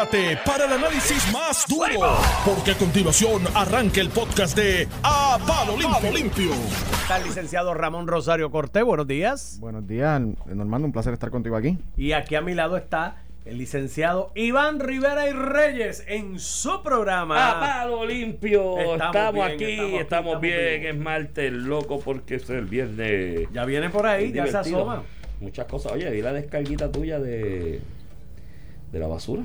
prepárate para el análisis más duro, porque a continuación arranca el podcast de A Palo Limpio. Limpio. Está el licenciado Ramón Rosario Cortés. Buenos días. Buenos días, Normando, un placer estar contigo aquí. Y aquí a mi lado está el licenciado Iván Rivera y Reyes en su programa. A palo limpio. Estamos, bien, aquí, estamos bien. estamos Es martes, loco, porque es el viernes. Ya viene por ahí, ya se asoma. Muchas cosas. Oye, vi la descarguita tuya de, de la basura.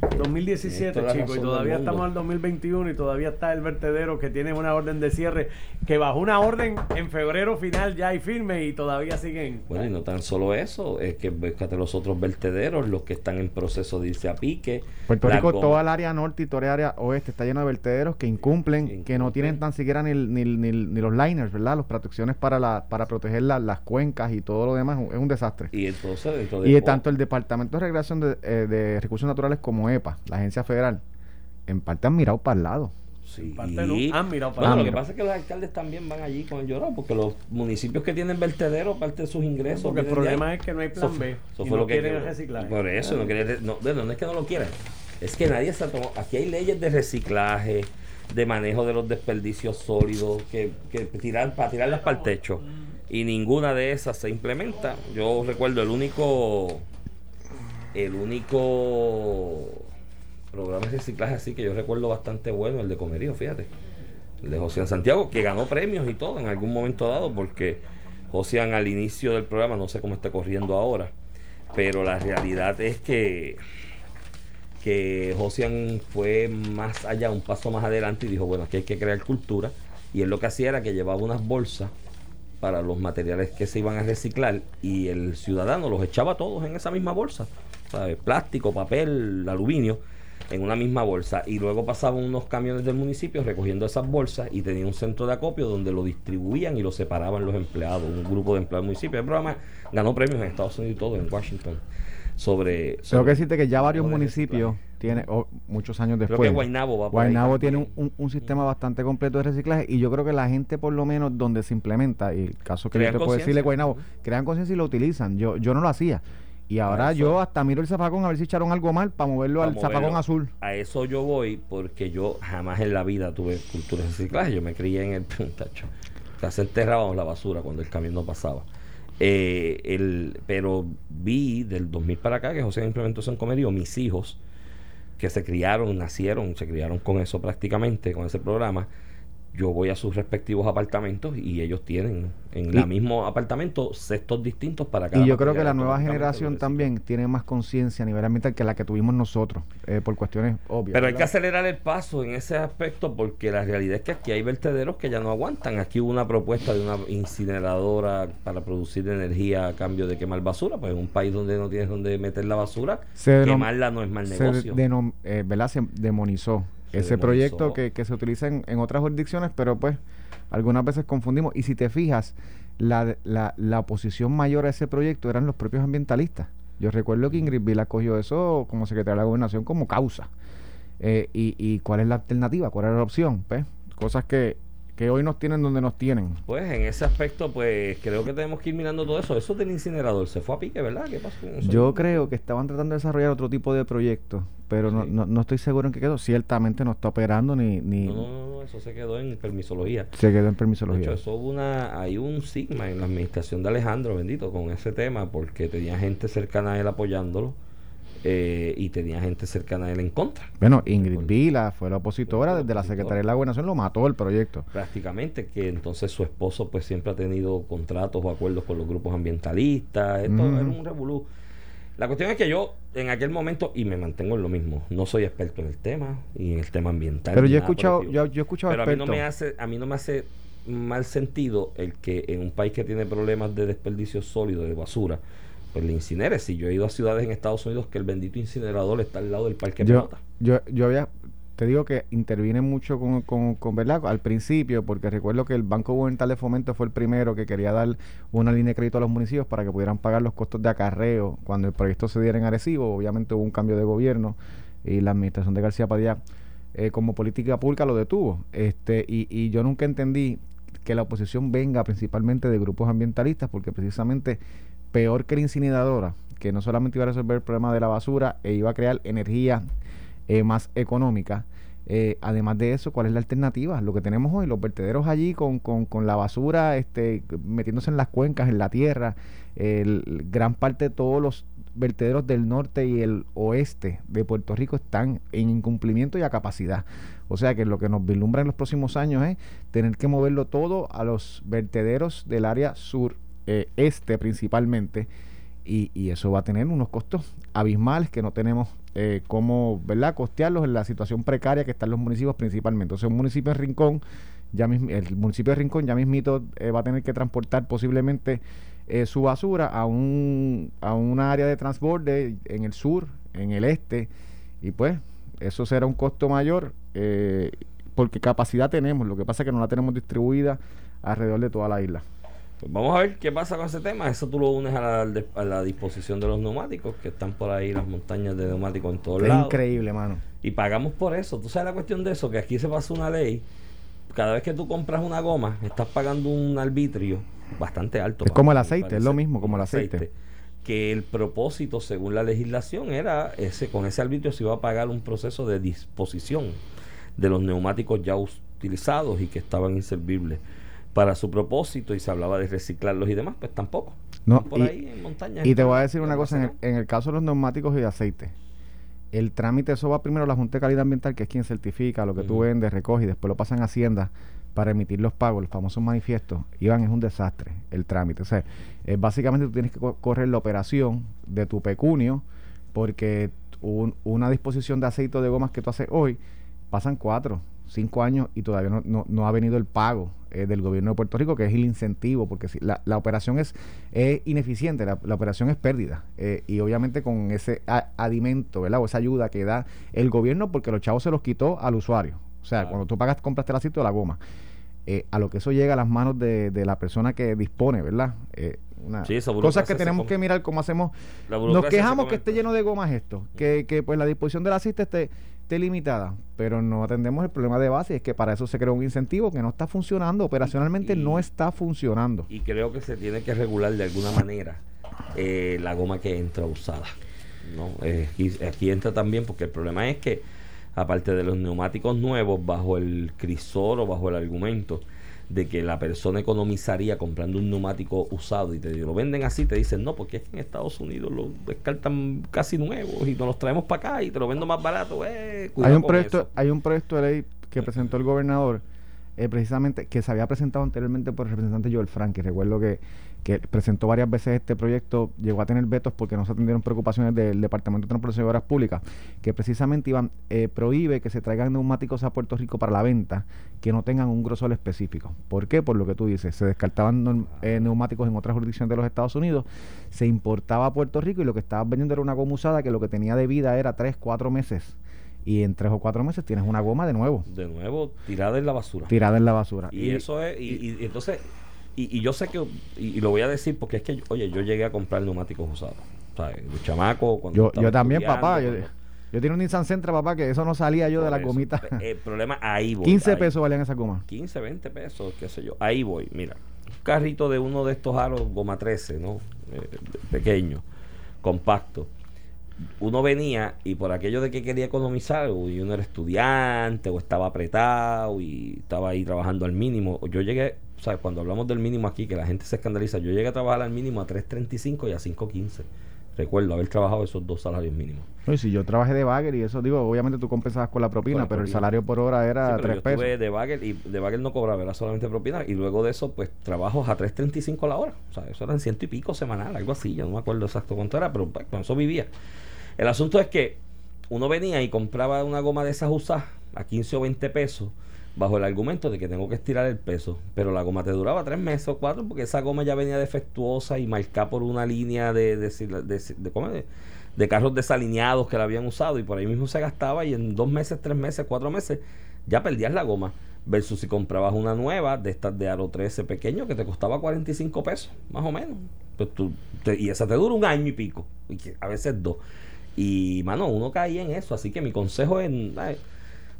2017, Esto es la chicos, y todavía estamos en el 2021 y todavía está el vertedero que tiene una orden de cierre, que bajó una orden en febrero final ya y firme y todavía siguen. Bueno, y no tan solo eso, es que búscate los otros vertederos, los que están en proceso de irse a pique. Puerto Rico, goma- toda el área norte y toda el área oeste está lleno de vertederos que incumplen, que no tienen tan siquiera ni, ni, ni- ni los liners, ¿verdad? Las protecciones para la, para proteger la- las cuencas y todo lo demás. Es un desastre. Y entonces, dentro de Y tanto el Departamento de Recreación de, eh, de Recursos Naturales como EPA, la agencia federal, en parte han mirado para el lado. Sí. En parte no. Han mirado para Bueno, el lo que lado. pasa es que los alcaldes también van allí con el llorado, porque los municipios que tienen vertederos, parte de sus ingresos. Porque el problema es que no hay plan B eso y fue no lo que quieren quedó. el reciclaje. Por eso, no, quieren- no, bueno, no es que no lo quieran, es que nadie se ha tomado. Aquí hay leyes de reciclaje, de manejo de los desperdicios sólidos, que, que tirar, para tirarlas para el techo. Y ninguna de esas se implementa. Yo recuerdo el único. El único programa de reciclaje así que yo recuerdo bastante bueno, el de Comerío, fíjate. El de José Santiago, que ganó premios y todo en algún momento dado, porque José al inicio del programa, no sé cómo está corriendo ahora, pero la realidad es que que Josian fue más allá, un paso más adelante y dijo, bueno, aquí hay que crear cultura. Y él lo que hacía era que llevaba unas bolsas para los materiales que se iban a reciclar y el ciudadano los echaba todos en esa misma bolsa. ¿Sabes? Plástico, papel, aluminio, en una misma bolsa. Y luego pasaban unos camiones del municipio recogiendo esas bolsas y tenía un centro de acopio donde lo distribuían y lo separaban los empleados, un grupo de empleados del municipio. El programa ganó premios en Estados Unidos y todo, en Washington. Sobre, Tengo que decirte que ya varios municipios reciclaje. tienen, o muchos años Creo después. que Guaynabo va ahí Guaynabo tiene un, también. un- un sistema bastante completo de reciclaje y yo creo que la gente por lo menos donde se implementa, y el caso que yo te puedo decirle. Guaynabo, crean conciencia y lo utilizan. Yo, yo no lo hacía. Y ahora eso- yo hasta miro el zafacón a ver si echaron algo mal para moverlo al moverlo. zafacón azul. A eso yo voy porque yo jamás en la vida tuve cultura de reciclaje. Yo me crié en el tacho. Casi enterrábamos la basura cuando el camión no pasaba. Eh, el, pero vi del 2000 para acá que José implementó eso en Comerío. Mis hijos, que se criaron, nacieron, se criaron con eso prácticamente, con ese programa. Yo voy a sus respectivos apartamentos y ellos tienen en el mismo apartamento cestos distintos para cada Y yo creo que la nueva generación también tiene más conciencia a nivel ambiental que la que tuvimos nosotros, eh, por cuestiones obvias. Pero hay que acelerar el paso en ese aspecto porque la realidad es que aquí hay vertederos que ya no aguantan. Aquí hubo una propuesta de una incineradora para producir energía a cambio de quemar basura. Pues en un país donde no tienes donde meter la basura, Se quemarla no es mal se negocio. denom- eh, ¿verdad? Se demonizó ese demonizó. proyecto que, que se utiliza en, en otras jurisdicciones, pero pues algunas veces confundimos. Y si te fijas, la, la, la oposición mayor a ese proyecto eran los propios ambientalistas. Yo recuerdo que Ingrid Vila cogió eso como secretaria de la gobernación como causa. Eh, y, ¿Y cuál es la alternativa? ¿Cuál es la opción? Pues, cosas que, que hoy nos tienen donde nos tienen. Pues en ese aspecto, pues creo que tenemos que ir mirando todo eso. Eso del incinerador se fue a pique, ¿verdad? ¿Qué pasó? Yo creo que estaban tratando de desarrollar otro tipo de proyecto, pero no, Sí. no, no estoy seguro en qué quedó. Ciertamente no está operando ni, ni No, no, no, eso se quedó en permisología. se quedó en De permisología. hecho, eso hubo una, hay un sigma en la administración de Alejandro, bendito, con ese tema, porque tenía gente cercana a él apoyándolo eh, y tenía gente cercana a él en contra. Bueno, Ingrid Vila fue la opositora desde la Secretaría de la Gobernación, lo mató el proyecto. Prácticamente, que entonces su esposo pues siempre ha tenido contratos o acuerdos con los grupos ambientalistas, esto era un revolú. La cuestión es que yo en aquel momento, y me mantengo en lo mismo, no soy experto en el tema y en el tema ambiental. Pero yo he escuchado, yo, yo he escuchado Pero a mí no expertos. me hace, a mí no me hace mal sentido el que en un país que tiene problemas de desperdicio sólido, de basura, pues le incinere. Si yo he ido a ciudades en Estados Unidos que el bendito incinerador está al lado del parque yo, pelota. yo, yo había, te digo que intervine mucho con, con, con, ¿verdad? Al principio, porque recuerdo que el Banco Gubernamental de Fomento fue el primero que quería dar una línea de crédito a los municipios para que pudieran pagar los costos de acarreo cuando el proyecto se diera en Arecibo. Obviamente hubo un cambio de gobierno y la administración de García Padilla eh, como política pública lo detuvo. Este, y, y yo nunca entendí que la oposición venga principalmente de grupos ambientalistas, porque precisamente peor que la incineradora, que no solamente iba a resolver el problema de la basura, e iba a crear energía eh, más económica. Eh, además de eso, ¿cuál es la alternativa? Lo que tenemos hoy, los vertederos allí con, con, con la basura este, metiéndose en las cuencas, en la tierra, el, gran parte de todos los vertederos del norte y el oeste de Puerto Rico están en incumplimiento y a capacidad. O sea que lo que nos vislumbra en los próximos años es tener que moverlo todo a los vertederos del área sur, eh, este principalmente, y, y, eso va a tener unos costos abismales que no tenemos eh, cómo ¿verdad? costearlos en la situación precaria que están los municipios principalmente. Entonces, un municipio de Rincón, ya el municipio de Rincón ya mismito eh, va a tener que transportar posiblemente eh, su basura a un a una área de transborde en el sur, en el este, y pues eso será un costo mayor eh, porque capacidad tenemos, lo que pasa es que no la tenemos distribuida alrededor de toda la isla. Pues vamos a ver qué pasa con ese tema. Eso tú lo unes a la, a la disposición de los neumáticos, que están por ahí las montañas de neumáticos en todos es lados. increíble, mano. Y pagamos por eso. Tú sabes la cuestión de eso, que aquí se pasa una ley. Cada vez que tú compras una goma, estás pagando un arbitrio bastante alto. Es como el aceite, es lo mismo como el aceite. Que el propósito, según la legislación, era ese con ese arbitrio se iba a pagar un proceso de disposición de los neumáticos ya utilizados y que estaban inservibles para su propósito y se hablaba de reciclarlos y demás, pues tampoco. No, por y, ahí en montañas. y te voy a decir una cosa, en el, en el caso de los neumáticos y de aceite, el trámite, eso va primero a la Junta de Calidad Ambiental, que es quien certifica lo que tú Ujú. vendes, recoge y después lo pasan a Hacienda para emitir los pagos, los famosos manifiestos. Iván, es un desastre el trámite. O sea, eh, básicamente tú tienes que co- correr la operación de tu pecunio porque un- una disposición de aceite o de gomas que tú haces hoy, pasan cuatro, cinco años y todavía no, no, no ha venido el pago eh, del gobierno de Puerto Rico, que es el incentivo, porque si la, la operación es, es ineficiente, la, la operación es pérdida. eh, y obviamente con ese a- adimento, ¿verdad? O esa ayuda que da el gobierno, porque los chavos se los quitó al usuario. O sea, Claro. cuando tú pagas, compraste el aceite o la goma. eh, a lo que eso llega a las manos de, de la persona que dispone, ¿verdad? Eh, una- Sí, cosas que tenemos que mirar cómo hacemos La nos quejamos que esté lleno de gomas esto, que, que pues la disposición del aceite esté, esté limitada, pero no atendemos el problema de base, es que para eso se creó un incentivo que no está funcionando, operacionalmente Y- no está funcionando. Y creo que se tiene que regular de alguna manera eh, la goma que entra usada. ¿no? Eh, aquí, aquí entra también porque el problema es que, aparte de los neumáticos nuevos, bajo el crisor o bajo el argumento de que la persona economizaría comprando un neumático usado y te lo venden así, te dicen no, porque es que en Estados Unidos lo descartan casi nuevos y nos los traemos para acá y te lo vendo más barato. Eh, Hay un, proyecto, eso. hay un proyecto de ley que presentó el gobernador, eh, precisamente, que se había presentado anteriormente por el representante Joel Frank, que recuerdo que, que presentó varias veces este proyecto, llegó a tener vetos porque no se atendieron preocupaciones del Departamento de Transportación y Obras Públicas, que precisamente iban, eh, prohíbe que se traigan neumáticos a Puerto Rico para la venta que no tengan un grosor específico. ¿Por qué? Por lo que tú dices, se descartaban eh, neumáticos en otras jurisdicciones de los Estados Unidos, se importaba a Puerto Rico y lo que estabas vendiendo era una goma usada que lo que tenía de vida era 3, 4 meses. Y en 3 o 4 meses tienes una goma de nuevo, De nuevo, tirada en la basura. tirada en la basura. Y, eso es, y, y- y entonces, y, y yo sé que, y, y lo voy a decir porque es que, oye, yo llegué a comprar neumáticos usados. ¿Sabes? De chamaco, cuando yo, también, papá. Yo, yo tenía un Nissan Sentra, papá, que eso no salía yo de la eso. gomita. El problema, ahí voy. 15 ahí. pesos valían esa goma. 15, 20 pesos, qué sé yo. Ahí voy, mira. Un carrito de uno de estos aros, goma 13, ¿no? Eh, pequeño, compacto. Uno venía y por aquello de que quería economizar, o y uno era estudiante, o estaba apretado y estaba ahí trabajando al mínimo. Yo llegué, o sea, cuando hablamos del mínimo aquí, que la gente se escandaliza, yo llegué a trabajar al mínimo a 3.35 y a 5.15. Recuerdo haber trabajado esos dos salarios mínimos. No, y si yo trabajé de bagger y eso, digo, obviamente tú compensabas con la propina, Con la pero el salario por hora era Sí, pero 3 yo pesos. estuve de bagel y de bagel no cobraba, era solamente propina. Y luego de eso, pues trabajos a 3.35 la hora. O sea, eso eran ciento y pico semanal, algo así. Yo no me acuerdo exacto cuánto era, pero pues, con eso vivía. El asunto es que uno venía y compraba una goma de esas usadas a 15 o 20 pesos bajo el argumento de que tengo que estirar el peso. Pero la goma te duraba tres meses o cuatro porque esa goma ya venía defectuosa y marcada por una línea de, de, de, carros desalineados que la habían usado y por ahí mismo se gastaba y en dos meses, tres meses, cuatro meses ya perdías la goma. Versus si comprabas una nueva de estas de Aro 13 pequeño que te costaba 45 pesos, más o menos. Pues te- y esa te dura un año y pico, y a veces dos. Y mano, uno caía en eso. Así que mi consejo es: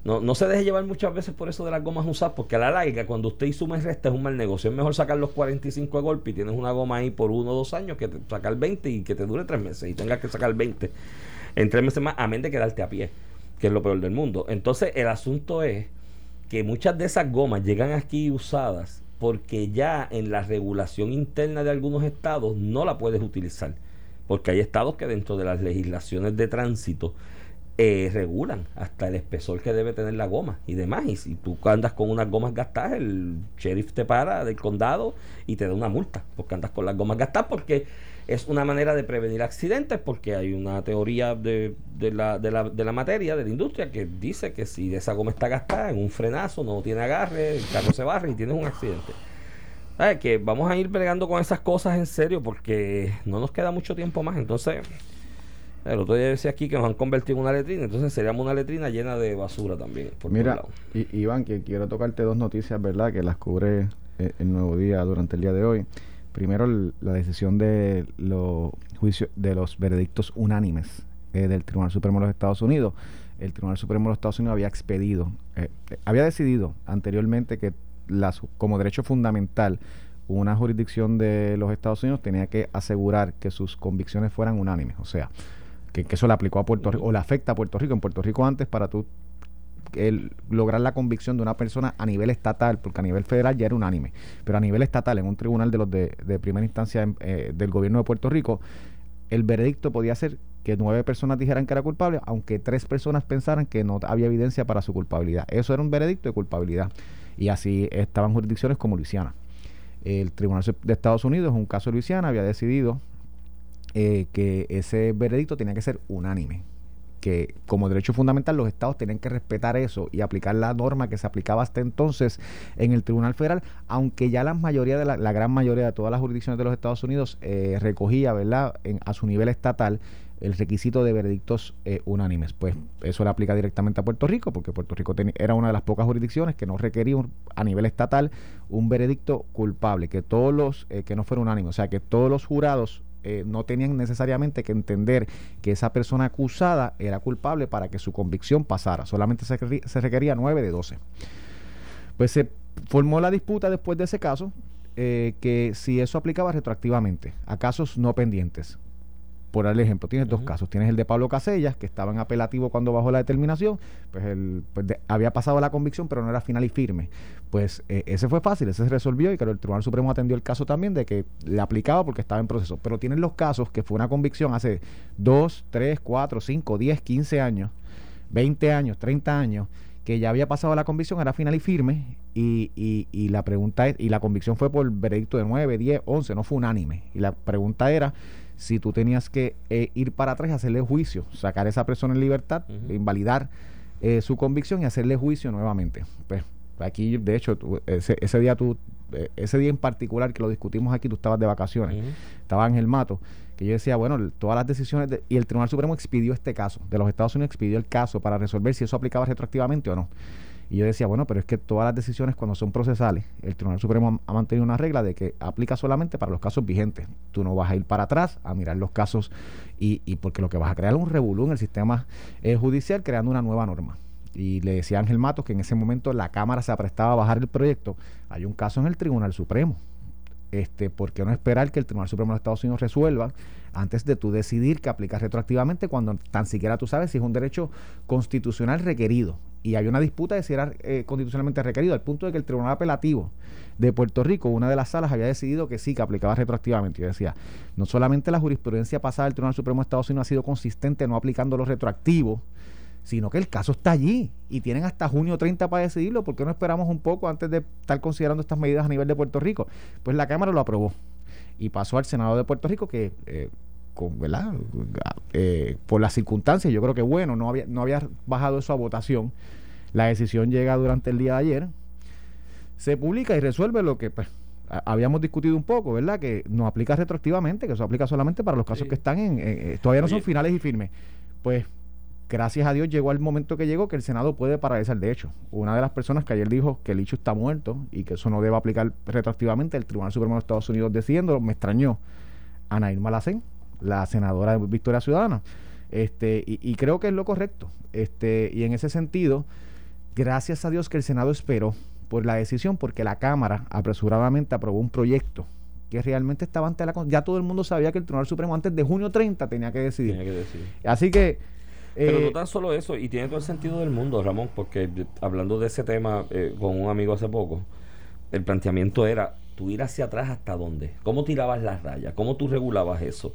no, no se deje llevar muchas veces por eso de las gomas usadas, porque a la larga, cuando usted suma y resta, es un mal negocio. Es mejor sacar los 45 de golpe y tienes una goma ahí por uno o dos años que sacar 20 y que te dure tres meses y tengas que sacar 20 en tres meses más, amén de quedarte a pie, que es lo peor del mundo. Entonces, el asunto es que muchas de esas gomas llegan aquí usadas porque ya en la regulación interna de algunos estados no la puedes utilizar. Porque hay estados que dentro de las legislaciones de tránsito eh, regulan hasta el espesor que debe tener la goma y demás. Y si tú andas con unas gomas gastadas, el sheriff te para del condado y te da una multa porque andas con las gomas gastadas porque es una manera de prevenir accidentes porque hay una teoría de, de, la, de, la, de la materia, de la industria, que dice que si esa goma está gastada en un frenazo, no tiene agarre, el carro se barre y tienes un accidente. Que vamos a ir bregando con esas cosas en serio porque no nos queda mucho tiempo más. Entonces, el otro día decía aquí que nos han convertido en una letrina, entonces seríamos una letrina llena de basura también. Mira, Iván, que quiero tocarte dos noticias, ¿verdad? Que las cubre eh, el Nuevo Día durante el día de hoy. Primero, la decisión de los juicios, de los veredictos unánimes eh, del Tribunal Supremo de los Estados Unidos. El Tribunal Supremo de los Estados Unidos había expedido, eh, había decidido anteriormente que como derecho fundamental una jurisdicción de los Estados Unidos tenía que asegurar que sus convicciones fueran unánimes. O sea, que, eso le aplicó a Puerto Rico o le afecta a Puerto Rico. En Puerto Rico antes para tú el, lograr la convicción de una persona a nivel estatal, porque a nivel federal ya era unánime, pero a nivel estatal, en un tribunal de los de, primera instancia eh, del gobierno de Puerto Rico, el veredicto podía ser que nueve personas dijeran que era culpable, aunque tres personas pensaran que no había evidencia para su culpabilidad. Eso era un veredicto de culpabilidad. Y así estaban jurisdicciones como Luisiana. El Tribunal de Estados Unidos, en un caso de Luisiana, había decidido eh, que ese veredicto tenía que ser unánime que como derecho fundamental los estados tenían que respetar eso y aplicar la norma que se aplicaba hasta entonces en el Tribunal Federal, aunque ya la mayoría de la, gran mayoría de todas las jurisdicciones de los Estados Unidos eh, recogía, ¿verdad?, a su nivel estatal el requisito de veredictos eh, unánimes. Pues eso le aplica directamente a Puerto Rico, porque Puerto Rico era una de las pocas jurisdicciones que no requería a nivel estatal un veredicto culpable, que todos los, que no fuera unánime, o sea, que todos los jurados eh, no tenían necesariamente que entender que esa persona acusada era culpable para que su convicción pasara. Solamente se, se requería 9 de 12. Pues se formó la disputa después de ese caso, eh, que si eso aplicaba retroactivamente a casos no pendientes por el ejemplo, tienes dos casos. Tienes el de Pablo Casellas, que estaba en apelativo cuando bajó la determinación, pues, él pues había pasado la convicción, pero no era final y firme. Pues eh, ese fue fácil, ese se resolvió y claro, el Tribunal Supremo atendió el caso también de que le aplicaba porque estaba en proceso. Pero tienes los casos que fue una convicción hace 2, 3, 4, 5, 10, 15 años, 20 años, 30 años, que ya había pasado la convicción, era final y firme, y, y, y la pregunta es, y la convicción fue por veredicto de 9, 10, 11, no fue unánime. Y la pregunta era si tú tenías que eh, ir para atrás y hacerle juicio, sacar a esa persona en libertad, invalidar eh, su convicción y hacerle juicio nuevamente. Pues aquí, de hecho, ese, día tú, eh, ese día en particular que lo discutimos aquí, tú estabas de vacaciones, estabas en el mato, que yo decía, bueno, todas las decisiones, y el Tribunal Supremo expidió este caso, de los Estados Unidos expidió el caso para resolver si eso aplicaba retroactivamente o no. Y yo decía, bueno, pero es que todas las decisiones cuando son procesales, el Tribunal Supremo ha, mantenido una regla de que aplica solamente para los casos vigentes. Tú no vas a ir para atrás a mirar los casos y, y porque lo que vas a crear es un revolú en el sistema eh, judicial creando una nueva norma. Y le decía a Ángel Matos que en ese momento la Cámara se aprestaba a bajar el proyecto. Hay un caso en el Tribunal Supremo. Este, ¿Por qué no esperar que el Tribunal Supremo de los Estados Unidos resuelva antes de tú decidir que aplica retroactivamente cuando tan siquiera tú sabes si es un derecho constitucional requerido? Y había una disputa de si era eh, constitucionalmente requerido, al punto de que el Tribunal Apelativo de Puerto Rico, una de las salas, había decidido que sí, que aplicaba retroactivamente. Yo decía, no solamente la jurisprudencia pasada del Tribunal Supremo de Estados Unidos ha sido consistente no aplicando lo retroactivo, sino que el caso está allí y tienen hasta junio 30 para decidirlo. ¿Por qué no esperamos un poco antes de estar considerando estas medidas a nivel de Puerto Rico? Pues la Cámara lo aprobó y pasó al Senado de Puerto Rico que... Eh, ¿verdad? Eh, por las circunstancias, yo creo que bueno, no había, no había bajado eso a votación. La decisión llega durante el día de ayer, se publica y resuelve lo que pues, habíamos discutido un poco, ¿verdad? Que no aplica retroactivamente, que eso aplica solamente para los casos que están en, eh, todavía no son finales y firmes. Pues gracias a Dios llegó el momento que llegó que el Senado puede paralizar. De hecho, una de las personas que ayer dijo que el hecho está muerto y que eso no debe aplicar retroactivamente, el Tribunal Supremo de Estados Unidos decidiendo, me extrañó. Ana Irma la senadora de Victoria Ciudadana. Este, y, creo que es lo correcto. Este, y en ese sentido, Gracias a Dios que el Senado esperó por la decisión porque la Cámara apresuradamente aprobó un proyecto que realmente estaba ante la... Ya todo el mundo sabía que el Tribunal Supremo antes de junio 30 tenía que decidir. Tenía que decidir. Así que... Pero eh, no tan solo eso, y tiene todo el sentido del mundo, Ramón, porque hablando de ese tema eh, con un amigo hace poco, el planteamiento era, tú ir hacia atrás hasta dónde, cómo tirabas las rayas, cómo tú regulabas eso.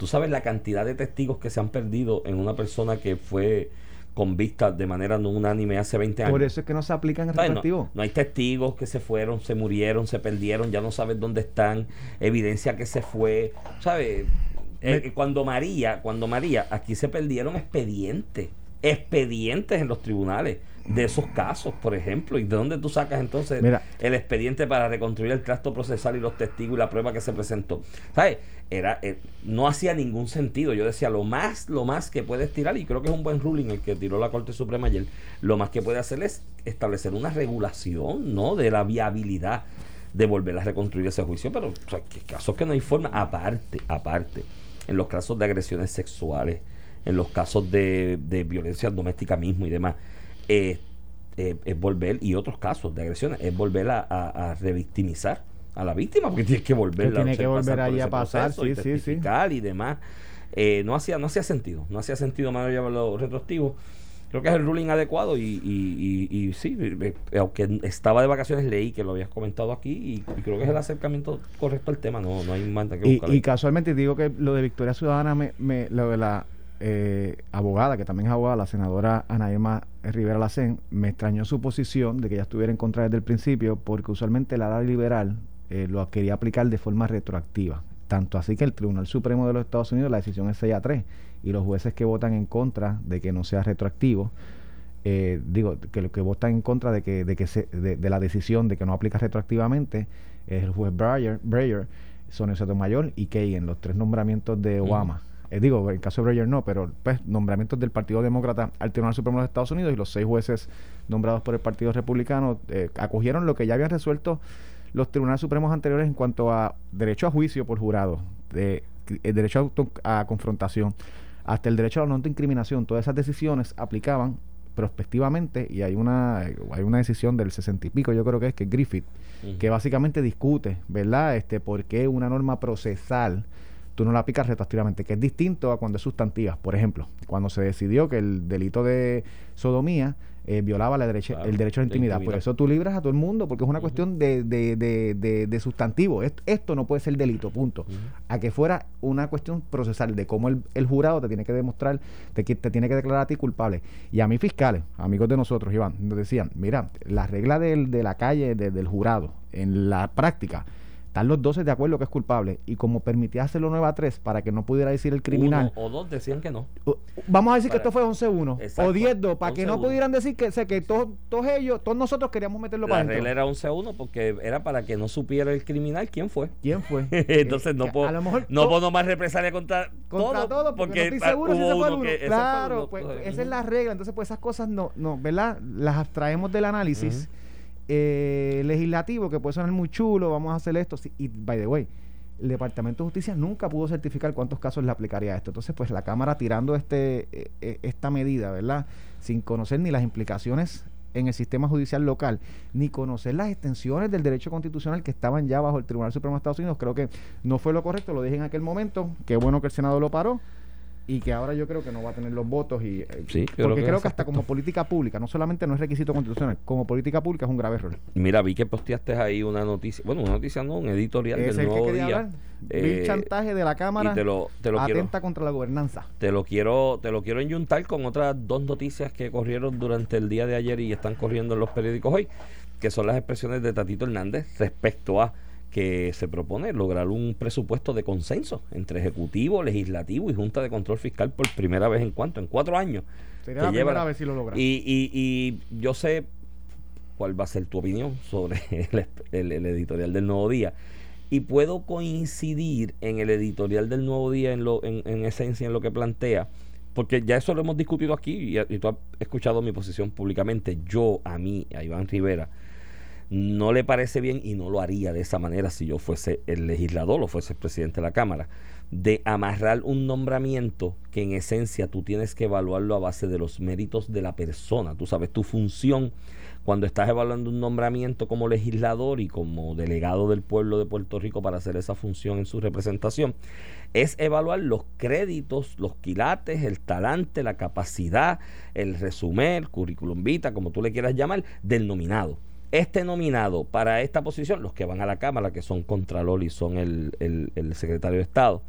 Tú sabes la cantidad de testigos que se han perdido en una persona que fue convicta de manera no unánime hace 20 años. por eso es que no se aplican el ¿Sabes? retroactivo. No, no hay testigos que se fueron, se murieron, se perdieron, ya no sabes dónde están, evidencia que se fue, ¿sabes? Eh, Me- cuando María, cuando María, aquí se perdieron expedientes, expedientes en los tribunales de esos casos, por ejemplo, y de dónde tú sacas entonces Mira. el expediente para reconstruir el trasto procesal y los testigos y la prueba que se presentó. ¿Sabes? Era, eh, no hacía ningún sentido. Yo decía, lo más, lo más que puedes tirar, y creo que es un buen ruling el que tiró la Corte Suprema ayer, lo más que puede hacer es establecer una regulación, ¿no? De la viabilidad de volver a reconstruir ese juicio, pero o sea, que casos que no hay forma, aparte, aparte, en los casos de agresiones sexuales, en los casos de, de violencia doméstica mismo y demás, eh, eh, es volver, y otros casos de agresiones, es volver a, a- a revictimizar a la víctima, porque tiene que volver tiene que volver ahí a pasar, sí, y sí, sí. y demás. Eh, no hacía no hacía sentido, no hacía sentido más llevarlo retroactivo. Creo que es el ruling adecuado y, y, y, y sí, eh, aunque estaba de vacaciones leí que lo habías comentado aquí y, creo que es el acercamiento correcto al tema, no, no hay más que buscar. y casualmente digo que lo de Victoria Ciudadana, me, me- lo de la eh, abogada, que también es abogada, la senadora Ana Irma Rivera Lacén, me extrañó su posición de que ella estuviera en contra desde el principio, porque usualmente la ala liberal eh, lo quería aplicar de forma retroactiva. Tanto así que el Tribunal Supremo de los Estados Unidos, la decisión es 6 a 3, y los jueces que votan en contra de que no sea retroactivo, eh, digo, que los que votan en contra de que, de que se, de, de la decisión de que no aplica retroactivamente es el juez Breyer, Breyer Sonia Sotomayor y Kagan, los tres nombramientos de Obama. Eh, digo, en el caso de Breyer no, pero pues nombramientos del Partido Demócrata al Tribunal Supremo de los Estados Unidos y los seis jueces nombrados por el Partido Republicano eh, acogieron lo que ya habían resuelto los tribunales supremos anteriores en cuanto a derecho a juicio por jurado, de, el derecho a, auto- a confrontación, hasta el derecho a la no incriminación. Todas esas decisiones aplicaban prospectivamente y hay una hay una decisión del sesenta y pico, yo creo que es que Griffith, que básicamente discute, ¿verdad? Este, por qué una norma procesal tú no la aplicas retroactivamente, que es distinto a cuando es sustantiva. Por ejemplo, cuando se decidió que el delito de sodomía eh, violaba la derecha- Claro, el derecho a la intimidad. Por eso tú libras a todo el mundo, porque es una cuestión de, de, de, de- de sustantivo. Est- Esto, no puede ser delito, punto. A que fuera una cuestión procesal de cómo el, el jurado te tiene que demostrar, te, te tiene que declarar a ti culpable. Y a mis fiscales, amigos de nosotros, Iván, nos decían, mira, la regla del- de la calle de- del jurado, en la práctica, están los 12 de acuerdo que es culpable. Y como permitía hacerlo 9 a 3 para que no pudiera decir el criminal, Uno o dos decían que no. Vamos a decir Para- que esto fue 11-1 Exacto, o 10-2 para que no 11-1. pudieran decir que, sé, que todos, todos ellos, todos nosotros queríamos meterlo La para regla adentro. era 11 a 1 porque era para que no supiera el criminal quién fue. ¿Quién fue? Entonces Eh, no que puedo, a lo mejor no puedo más represalia contra, contra todo, porque, no estoy seguro si ese fue uno que- fue Claro, uno. pues Entonces, esa es la regla. Entonces, pues esas cosas no, no ¿verdad? Las abstraemos del análisis eh, legislativo, que puede sonar muy chulo, vamos a hacer esto. y, by the way, el Departamento de Justicia nunca pudo certificar cuántos casos le aplicaría esto. Entonces, pues la Cámara tirando este eh, eh, esta medida, ¿verdad? Sin conocer ni las implicaciones en el sistema judicial local, ni conocer las extensiones del derecho constitucional que estaban ya bajo el Tribunal Supremo de Estados Unidos, creo que no fue lo correcto, lo dije en aquel momento, qué bueno que el Senado lo paró y que ahora yo creo que no va a tener los votos y eh, Sí, yo creo porque que creo que hasta como política pública, no solamente no es requisito constitucional, como política pública es un grave error. Mira, vi que posteaste ahí una noticia, bueno, una noticia no, un editorial del el que nuevo quería día. hablar. Vi Eh, el chantaje de la Cámara y te lo, te lo quiero atenta contra la gobernanza. te lo quiero te lo quiero enyuntar con otras dos noticias que corrieron durante el día de ayer y están corriendo en los periódicos hoy, que son las expresiones de Tatito Hernández respecto a que se propone lograr un presupuesto de consenso entre Ejecutivo, Legislativo y Junta de Control Fiscal por primera vez en cuánto, en cuatro años. Sería que la lleva- primera vez si lo logra. Y, y, y yo sé cuál va a ser tu opinión sobre el, el- el editorial del Nuevo Día. Y puedo coincidir en el editorial del Nuevo Día, en, lo, en, en esencia, en lo que plantea, porque ya eso lo hemos discutido aquí y, y tú has escuchado mi posición públicamente. Yo, a mí, a Iván Rivera, no le parece bien y no lo haría de esa manera si yo fuese el legislador o fuese el presidente de la Cámara. de amarrar un nombramiento que en esencia tú tienes que evaluarlo a base de los méritos de la persona. Tú sabes, tu función cuando estás evaluando un nombramiento como legislador y como delegado del pueblo de Puerto Rico para hacer esa función en su representación, es evaluar los créditos, los quilates, el talante, la capacidad, el resumen, el currículum vita, como tú le quieras llamar, del nominado. Este nominado para esta posición, los que van a la Cámara, que son Contralor y son el, el secretario de Estado,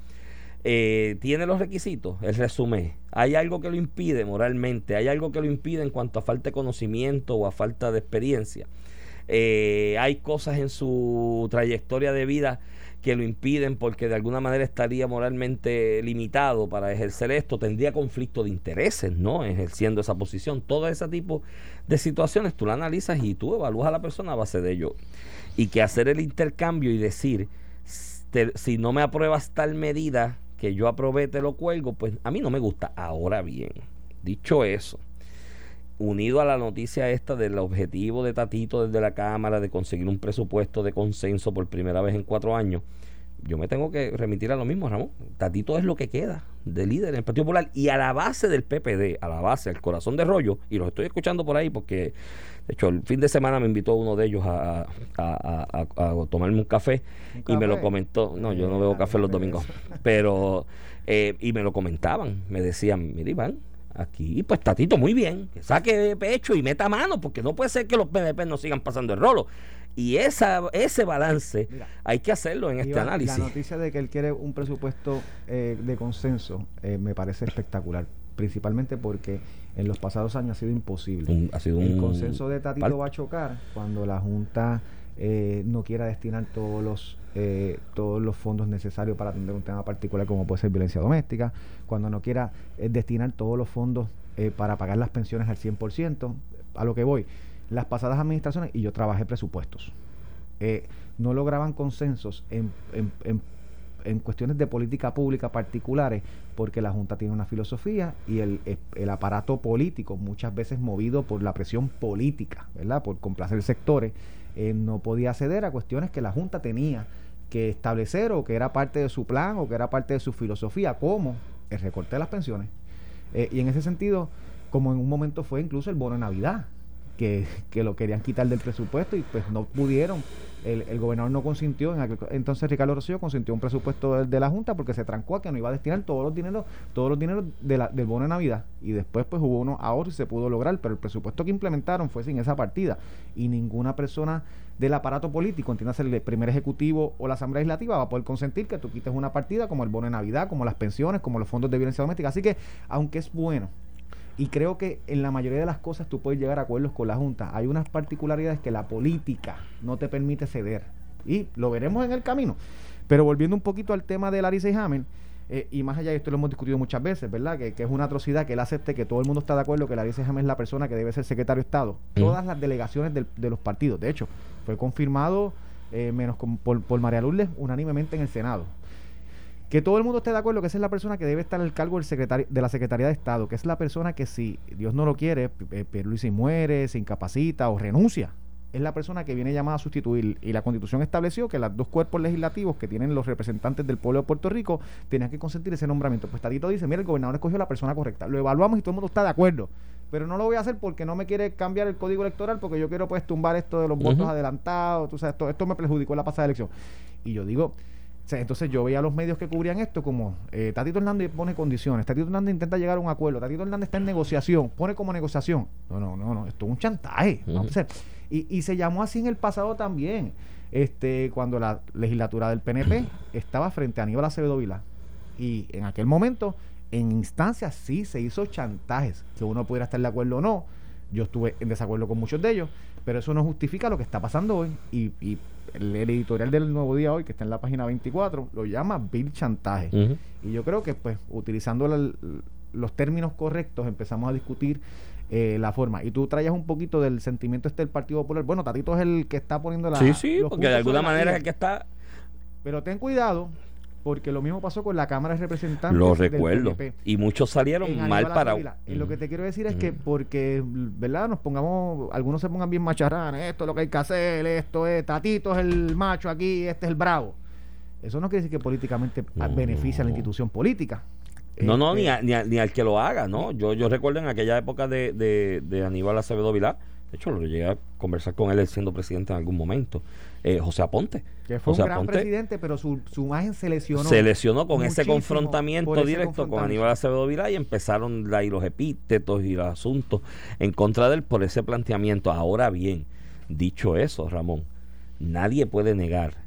eh, tiene los requisitos, el resumen. Hay algo que lo impide moralmente, hay algo que lo impide en cuanto a falta de conocimiento o a falta de experiencia. Eh, hay cosas en su trayectoria de vida que lo impiden porque de alguna manera estaría moralmente limitado para ejercer esto, tendría conflicto de intereses, ¿no? Ejerciendo esa posición. Todo ese tipo de situaciones tú la analizas y tú evalúas a la persona a base de ello. Y que hacer el intercambio y decir, si no me apruebas tal medida, que yo aprobé, te lo cuelgo, pues a mí no me gusta. Ahora bien, dicho eso, unido a la noticia esta del objetivo de Tatito desde la Cámara de conseguir un presupuesto de consenso por primera vez en cuatro años, yo me tengo que remitir a lo mismo, Ramón. Tatito es lo que queda de líder en el Partido Popular y a la base del PPD, a la base, al corazón de rollo, y los estoy escuchando por ahí porque de hecho, el fin de semana me invitó uno de ellos a, tomarme un café, y me lo comentó. No, yo no bebo café los domingos, pero. Eh, y me lo comentaban. Me decían, mire, Iván, aquí, pues Tatito, muy bien, que saque pecho y meta mano, porque no puede ser que los PNP no sigan pasando el rolo. Y esa, ese balance hay que hacerlo en este análisis. La noticia de que él quiere un presupuesto eh, de consenso eh, me parece espectacular, principalmente porque en los pasados años ha sido imposible. ha sido el consenso de Tatito va a chocar cuando la Junta eh, no quiera destinar todos los eh, todos los fondos necesarios para atender un tema particular como puede ser violencia doméstica, cuando no quiera eh, destinar todos los fondos para pagar las pensiones al 100%, a lo que voy, las pasadas administraciones, y yo trabajé presupuestos, no lograban consensos en, en, en en cuestiones de política pública particulares, porque la Junta tiene una filosofía y el, el, aparato político, muchas veces movido por la presión política, ¿verdad? Por complacer sectores, eh, no podía ceder a cuestiones que la Junta tenía que establecer o que era parte de su plan o que era parte de su filosofía, como el recorte de las pensiones. Eh, y en ese sentido, como en un momento fue incluso el bono de Navidad, que, que lo querían quitar del presupuesto y pues no pudieron el, gobernador no consintió, en entonces Ricardo Rocío consintió un presupuesto de, la Junta porque se trancó a que no iba a destinar todos los dineros, todos los dineros de la, del bono de Navidad. Y después pues hubo uno ahora y se pudo lograr, pero el presupuesto que implementaron fue sin esa partida. Y ninguna persona del aparato político, entiendas el primer ejecutivo o la Asamblea Legislativa, va a poder consentir que tú quites una partida como el bono de Navidad, como las pensiones, como los fondos de violencia doméstica. Así que, aunque es bueno y creo que en la mayoría de las cosas tú puedes llegar a acuerdos con la Junta. Hay unas particularidades que la política no te permite ceder. Y lo veremos en el camino. Pero volviendo un poquito al tema de Larissa y Hamel, eh, y más allá de esto lo hemos discutido muchas veces, ¿verdad? Que, es una atrocidad que él acepte que todo el mundo está de acuerdo que Larissa Hamel es la persona que debe ser secretario de Estado. Todas las delegaciones de los partidos. De hecho, fue confirmado, eh, menos por, por María Lourdes, unánimemente en el Senado que todo el mundo esté de acuerdo que esa es la persona que debe estar al cargo del secretario, de la Secretaría de Estado, que es la persona que si Dios no lo quiere, Pierluisi muere, se incapacita o renuncia, es la persona que viene llamada a sustituir. Y la Constitución estableció que los dos cuerpos legislativos que tienen los representantes del pueblo de Puerto Rico tenían que consentir ese nombramiento. Pues Tadito dice, mira, el gobernador escogió la persona correcta. Lo evaluamos y todo el mundo está de acuerdo. Pero no lo voy a hacer porque no me quiere cambiar el código electoral, porque yo quiero pues tumbar esto de los votos adelantados. Tú sabes, esto, esto me perjudicó en la pasada elección. Y yo digo, entonces yo veía a los medios que cubrían esto como eh, Tatito Hernández pone condiciones, Tatito Hernández intenta llegar a un acuerdo, Tatito Hernández está en negociación, pone como negociación. No, no, no, no, esto es un chantaje. y, y, se llamó así en el pasado también, este cuando la legislatura del PNP estaba frente a Aníbal Acevedo Vila. Y en aquel momento, en instancias sí se hizo chantajes, que uno pudiera estar de acuerdo o no. Yo estuve en desacuerdo con muchos de ellos, pero eso no justifica lo que está pasando hoy. Y, y el, editorial del Nuevo Día hoy, que está en la página 24, lo llama Bill Chantaje. Y yo creo que, pues, utilizando los términos correctos, empezamos a discutir eh, la forma. Y tú traías un poquito del sentimiento este del Partido Popular. Bueno, Tatito es el que está poniendo la. Sí, sí, porque de alguna manera es el que está. Pero ten cuidado, porque lo mismo pasó con la Cámara de Representantes. Lo recuerdo. y muchos salieron mal parados. Y lo que te quiero decir es que porque, ¿verdad? Nos pongamos, algunos se pongan bien macharranes, esto es lo que hay que hacer, esto es, Tatito es el macho aquí, este es el bravo. eso no quiere decir que políticamente No. beneficia a la institución política. No, no, Este, ni, a- ni, a- ni al que lo haga, ¿no? Yo, yo recuerdo en aquella época de, de, de Aníbal Acevedo Vilá, de hecho, lo llegué a conversar con él siendo presidente en algún momento, eh, José Aponte. Que fue José un gran Aponte presidente, pero su, su imagen se lesionó. se lesionó con ese confrontamiento ese directo con. Aníbal Acevedo Vilá y empezaron ahí los epítetos y los asuntos en contra de él por ese planteamiento. Ahora bien, dicho eso, Ramón, nadie puede negar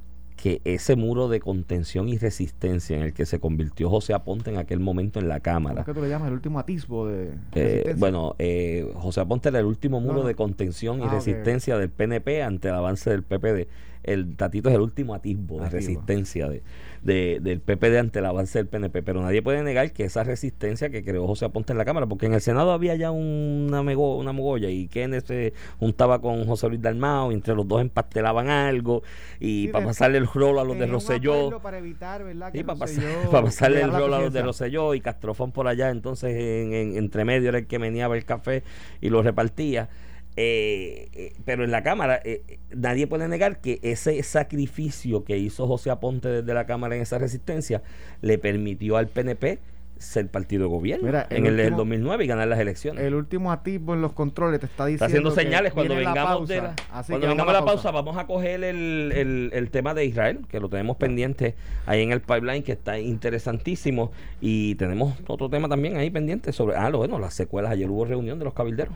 que ese muro de contención y resistencia en el que se convirtió José Aponte en aquel momento en la ¿Cómo Cámara, es que tú le llamas el último atisbo de eh, bueno, eh, José Aponte era el último muro No, no. de contención y Ah, resistencia del PNP ante el avance del PPD. El Tatito es el último atisbo de resistencia de, de- del PPD ante el avance del PNP. Pero nadie puede negar que esa resistencia que creó José Aponte en la Cámara, porque en el Senado había ya una, mego- una mogolla y Kenneth se juntaba con José Luis Dalmao y entre los dos empastelaban algo y Sí, para pasarle el rol a los de Rosselló. para evitar, ¿verdad? Sí, para, Rosselló pasar- para pasarle el llegara a la rol a los de. Rosselló y Castrofón por allá, entonces en, en- entre medio era el que meneaba el café y lo repartía. Eh, eh, pero en la Cámara eh, eh, nadie puede negar que ese sacrificio que hizo José Aponte desde la Cámara en esa resistencia le permitió al PNP ser partido de gobierno Mira, el en el, del último- 2009 y ganar las elecciones. El último atisbo en los controles te está diciendo. Está haciendo que señales cuando viene la vengamos de la, cuando que vengamos vamos a la pausa, vamos a coger el, el, el tema de Israel, que lo tenemos pendiente ahí en el pipeline, que está interesantísimo. Y tenemos otro tema también ahí pendiente sobre, ah, lo bueno, las secuelas. Ayer hubo reunión de los cabilderos.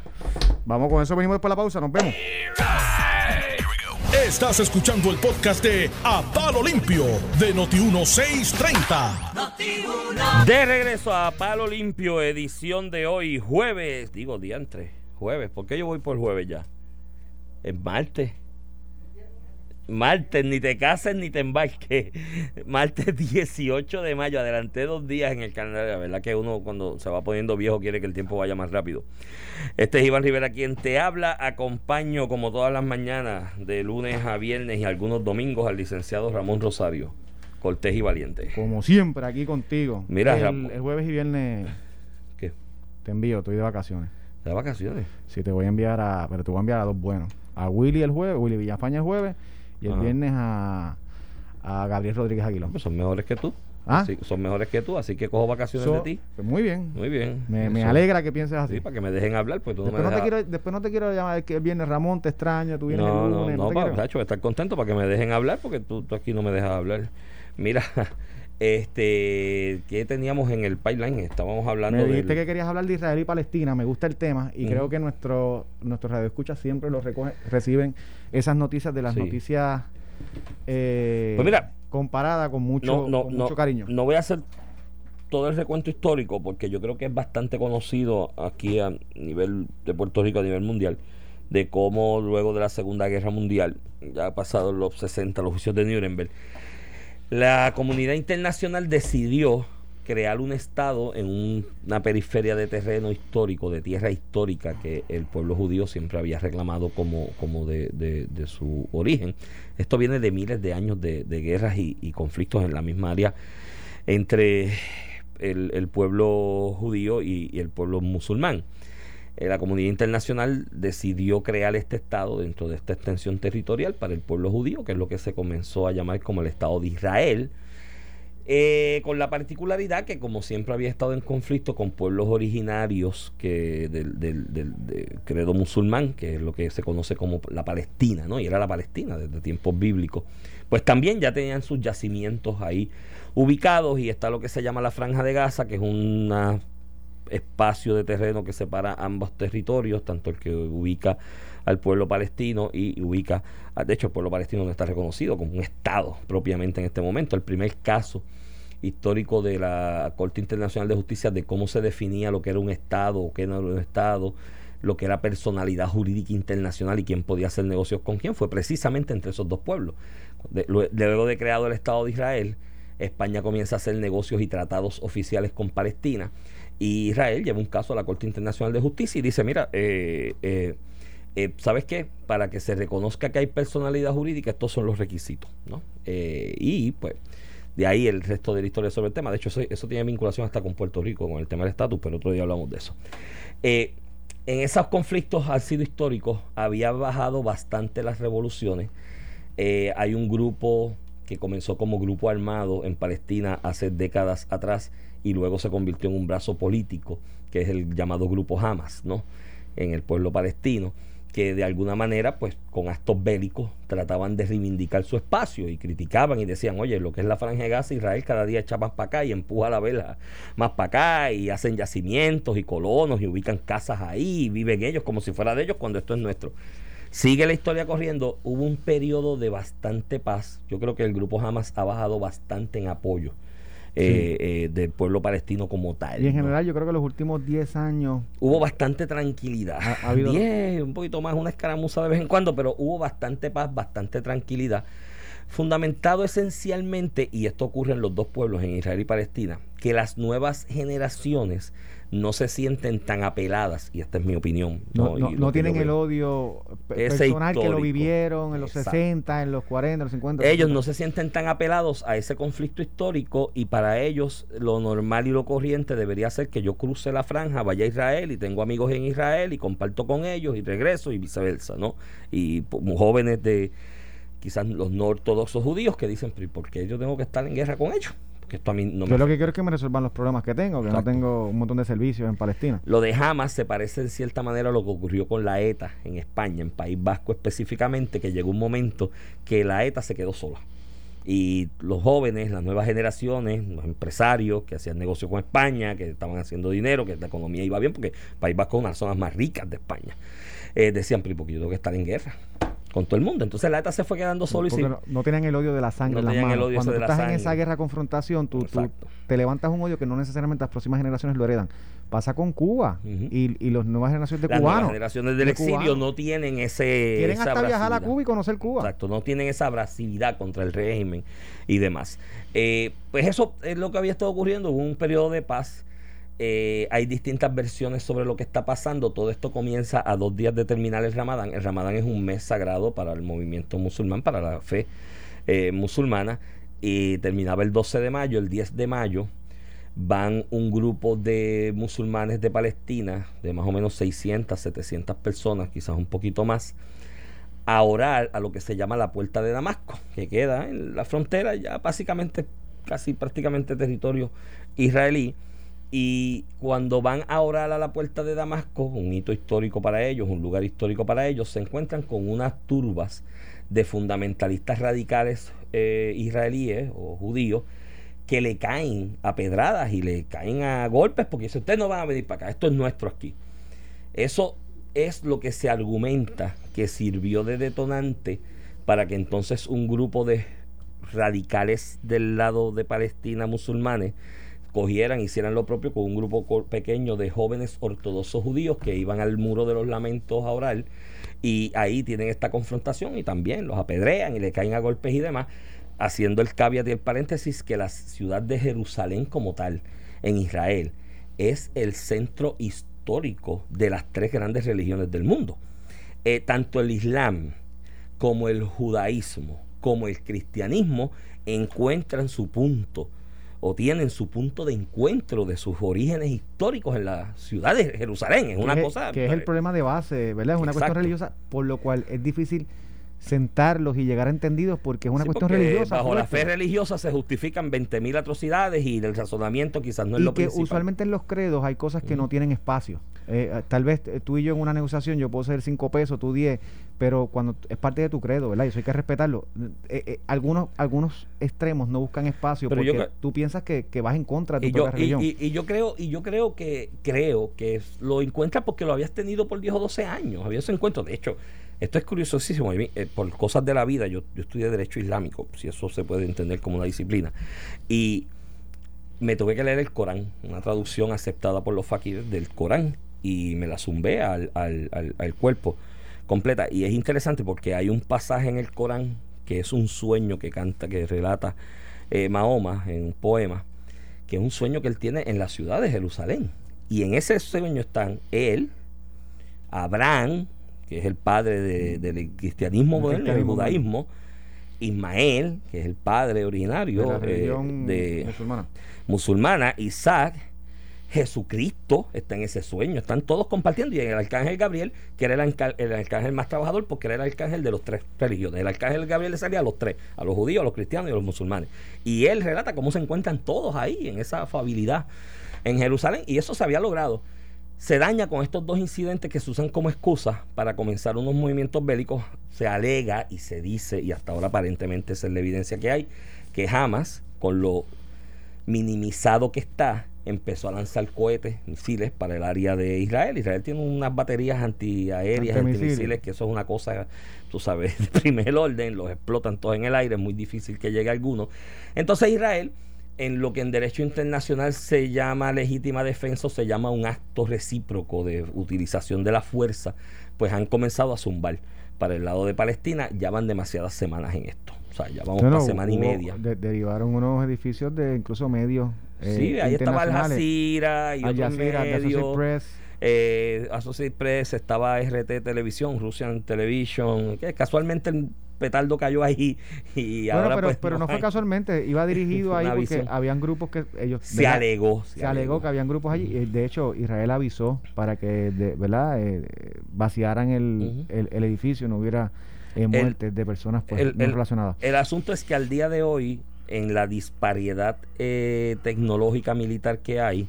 Vamos con eso, venimos después de la pausa, nos vemos. Estás escuchando el podcast de A Palo Limpio de Noti1630. De regreso a Palo Limpio, edición de hoy, jueves, digo diantre, jueves, ¿por qué yo voy por jueves ya? Es martes. Martes, ni te cases ni te embarques. Martes 18 de mayo, adelanté dos días en el calendario. La verdad que uno cuando se va poniendo viejo quiere que el tiempo vaya más rápido. Este es Iván Rivera quien te habla. Acompaño como todas las mañanas, de lunes a viernes y algunos domingos, al licenciado Ramón Rosario, cortés y valiente. Como siempre, aquí contigo. Mira, el, el jueves y viernes ¿Qué? te envío, estoy de vacaciones. ¿De vacaciones? Sí, te voy a enviar a. Pero te voy a enviar a dos buenos. A Willy el jueves, Willy Villafaña el jueves. Y el Ajá. viernes a, a Gabriel Rodríguez Aguilón. Pues son mejores que tú. Ah. Así- son mejores que tú, así que cojo vacaciones So- de ti. pues muy bien. Muy bien. Me, me alegra que pienses así. Sí, para que me dejen hablar, pues tú no después, me no te quiero, después no te quiero llamar que el viernes Ramón, te extraño, tú vienes No, el no, lunes. no, te pa- quiero. Tacho, estar contento para que me dejen hablar, porque tú, tú aquí no me dejas hablar. Mira, este, ¿qué teníamos en el pipeline? Estábamos hablando Me dijiste que querías hablar de Israel y Palestina, me gusta el tema y creo que nuestro, nuestros radioescuchas siempre los recogen, reciben esas noticias de las Sí. noticias eh, Pues mira, comparadas con mucho, no, no, con no, mucho cariño. no voy a hacer todo el recuento histórico porque yo creo que es bastante conocido aquí a nivel de Puerto Rico, a nivel mundial, de cómo luego de la Segunda Guerra Mundial, ya pasados los 60, los juicios de Nuremberg, la comunidad internacional decidió crear un estado en un- una periferia de terreno histórico, de tierra histórica que el pueblo judío siempre había reclamado como, como de, de- su origen. Esto viene de miles de años de, de guerras y, y conflictos en la misma área entre el, el pueblo judío y el pueblo musulmán. Eh, la comunidad internacional decidió crear este Estado dentro de esta extensión territorial para el pueblo judío, que es lo que se comenzó a llamar como el Estado de Israel, eh, con la particularidad que como siempre había estado en conflicto con pueblos originarios que del, del- del- de credo musulmán, que es lo que se conoce como la Palestina, ¿no? Y era la Palestina desde tiempos bíblicos, pues también ya tenían sus yacimientos ahí ubicados y está lo que se llama la Franja de Gaza, que es un espacio de terreno que separa ambos territorios, tanto el que ubica al pueblo palestino y ubica, ah, de hecho el pueblo palestino no está reconocido como un Estado propiamente en este momento. El primer caso histórico de la Corte Internacional de Justicia de cómo se definía lo que era un Estado o qué no era un Estado, lo que era personalidad jurídica internacional y quién podía hacer negocios con quién, fue precisamente entre esos dos pueblos. Luego de creado el Estado de Israel, España comienza a hacer negocios y tratados oficiales con Palestina y Israel lleva un caso a la Corte Internacional de Justicia y dice, mira, eh, eh, eh, ¿sabes qué? Para que se reconozca que hay personalidad jurídica, estos son los requisitos, ¿no? Y pues de ahí el resto de la historia sobre el tema. De hecho, eso, eso tiene vinculación hasta con Puerto Rico, con el tema del estatus, pero otro día hablamos de eso. En esos conflictos han sido históricos, había bajado bastante las revoluciones. Hay un grupo que comenzó como grupo armado en Palestina hace décadas atrás y luego se convirtió en un brazo político, que es el llamado grupo Hamas, ¿no? En el pueblo palestino que de alguna manera, pues con actos bélicos, trataban de reivindicar su espacio y criticaban y decían, oye, lo que es la franja de Gaza, Israel cada día echa más para acá y empuja la vela más para acá y hacen yacimientos y colonos y ubican casas ahí y viven ellos como si fuera de ellos cuando esto es nuestro. Sigue la historia corriendo, hubo un periodo de bastante paz, yo creo que el grupo Hamas ha bajado bastante en apoyo eh, eh, del pueblo palestino como tal. Y en general yo creo que los últimos 10 años... Hubo bastante tranquilidad. Ha, habido... 10, un poquito más, una escaramuza de vez en cuando, pero hubo bastante paz, bastante tranquilidad. Fundamentado esencialmente, y esto ocurre en los dos pueblos, en Israel y Palestina, que las nuevas generaciones no se sienten tan apeladas, y esta es mi opinión. No, no, tienen el odio personal que lo vivieron en los 60, en los 40, en los 50. Ellos no se sienten tan apelados a ese conflicto histórico y para ellos lo normal y lo corriente debería ser que yo cruce la franja, vaya a Israel y tengo amigos en Israel y comparto con ellos y regreso y viceversa, ¿no? Y jóvenes de quizás los no ortodoxos judíos que dicen, ¿por qué yo tengo que estar en guerra con ellos? Esto a mí no Yo lo que quiero es que me resuelvan los problemas que tengo, que no tengo un montón de servicios en Palestina. Lo de Hamas se parece en cierta manera a lo que ocurrió con la ETA en España, en País Vasco específicamente, que llegó un momento que la ETA se quedó sola. Y los jóvenes, las nuevas generaciones, los empresarios que hacían negocio con España, que estaban haciendo dinero, que la economía iba bien, porque País Vasco es una de las zonas más ricas de España, eh, decían, pero porque yo tengo que estar en guerra? Con todo el mundo. Entonces la ETA se fue quedando solo y no, no, tenían el odio de la sangre no en las manos. Cuando tú estás en esa guerra confrontación, tú, te levantas un odio que no necesariamente las próximas generaciones lo heredan. Pasa con Cuba y, y las nuevas generaciones de las cubanos. Las generaciones del exilio no tienen ese quieren hasta viajar a Cuba y conocer Cuba. Exacto, no tienen esa abrasividad contra el régimen y demás. Eh, pues eso es lo que había estado ocurriendo, hubo un periodo de paz eh, hay distintas versiones sobre lo que está pasando. Todo esto comienza a dos días de terminar el Ramadán. El Ramadán es un mes sagrado para el movimiento musulmán, para la fe eh, musulmana. Y terminaba el 12 de mayo, el 10 de mayo. Van un grupo de musulmanes de Palestina, de más o menos 600, 700 personas, quizás un poquito más, a orar a lo que se llama la Puerta de Damasco, que queda en la frontera, ya básicamente, casi prácticamente territorio israelí y cuando van a orar a la puerta de Damasco, un hito histórico para ellos, un lugar histórico para ellos, se encuentran con unas turbas de fundamentalistas radicales eh, israelíes o judíos que le caen a pedradas y le caen a golpes porque dicen, ustedes no van a venir para acá, esto es nuestro aquí. Eso es lo que se argumenta que sirvió de detonante para que entonces un grupo de radicales del lado de Palestina musulmanes cogieran, hicieran lo propio con un grupo pequeño de jóvenes ortodoxos judíos que iban al muro de los lamentos a orar y ahí tienen esta confrontación y también los apedrean y le caen a golpes y demás, haciendo el caveat y el paréntesis que la ciudad de Jerusalén como tal en Israel es el centro histórico de las tres grandes religiones del mundo. Eh, tanto el Islam como el judaísmo como el cristianismo encuentran su punto o tienen su punto de encuentro de sus orígenes históricos en la ciudad de Jerusalén. Es una cosa. Que es el problema de base, ¿verdad? Es una cuestión religiosa, por lo cual es difícil sentarlos y llegar a entendidos porque es una cuestión religiosa. Bajo la fe religiosa se justifican 20.000 atrocidades y el razonamiento quizás no es lo que usualmente en los credos hay cosas que no tienen espacio. Eh, eh, tal vez eh, tú y yo en una negociación yo puedo ser 5 pesos, tú 10, pero cuando es parte de tu credo, ¿verdad? Y eso hay que respetarlo. algunos algunos extremos no buscan espacio porque tú piensas que, vas en contra de tu y religión. Y, yo creo y yo creo que creo que lo encuentras porque lo habías tenido por 10 o 12 años, habías encuentro. De hecho, esto es curiosísimo. por cosas de la vida, yo, yo estudié Derecho Islámico, si eso se puede entender como una disciplina. Y me tuve que leer el Corán, una traducción aceptada por los fakires del Corán y me la zumbé al, al, al, cuerpo completa. Y es interesante porque hay un pasaje en el Corán que es un sueño que canta, que relata eh, Mahoma en un poema, que es un sueño que él tiene en la ciudad de Jerusalén. Y en ese sueño están él, Abraham, que es el padre del cristianismo moderno, del judaísmo, Ismael, que es el padre originario de, la eh, musulmana. musulmana, Isaac, Jesucristo está en ese sueño, están todos compartiendo. Y el arcángel Gabriel, que era el, el, arcángel más trabajador, porque era el arcángel de los tres religiones. El arcángel Gabriel le salía a los tres, a los judíos, a los cristianos y a los musulmanes. Y él relata cómo se encuentran todos ahí, en esa afabilidad en Jerusalén. Y eso se había logrado. Se daña con estos dos incidentes que se usan como excusa para comenzar unos movimientos bélicos. Se alega y se dice, y hasta ahora aparentemente esa es la evidencia que hay, que jamás, con lo minimizado que está, empezó a lanzar cohetes, misiles para el área de Israel. Israel tiene unas baterías antiaéreas, antimisiles, que eso es una cosa, tú sabes, de primer orden, los explotan todos en el aire, es muy difícil que llegue alguno. Entonces Israel, en lo que en derecho internacional se llama legítima defensa, se llama un acto recíproco de utilización de la fuerza, pues han comenzado a zumbar para el lado de Palestina, ya van demasiadas semanas en esto. Sea, ya vamos para semana y media. derivaron unos edificios de incluso medios eh, sí, ahí estaba Al Jazeera y otros medios. Press. Eh, Associated Press, estaba RT Televisión, Russian Television, que casualmente el petardo cayó ahí y ahora pero, pues, pero no, fue casualmente, iba dirigido ahí porque habían grupos que ellos se alegó, se, alegó, que habían grupos allí. De hecho, Israel avisó para que, de, ¿verdad? Eh, vaciaran el, el, edificio, no hubiera eh, muertes de personas pues, relacionadas. El asunto es que al día de hoy en la disparidad eh, tecnológica militar que hay,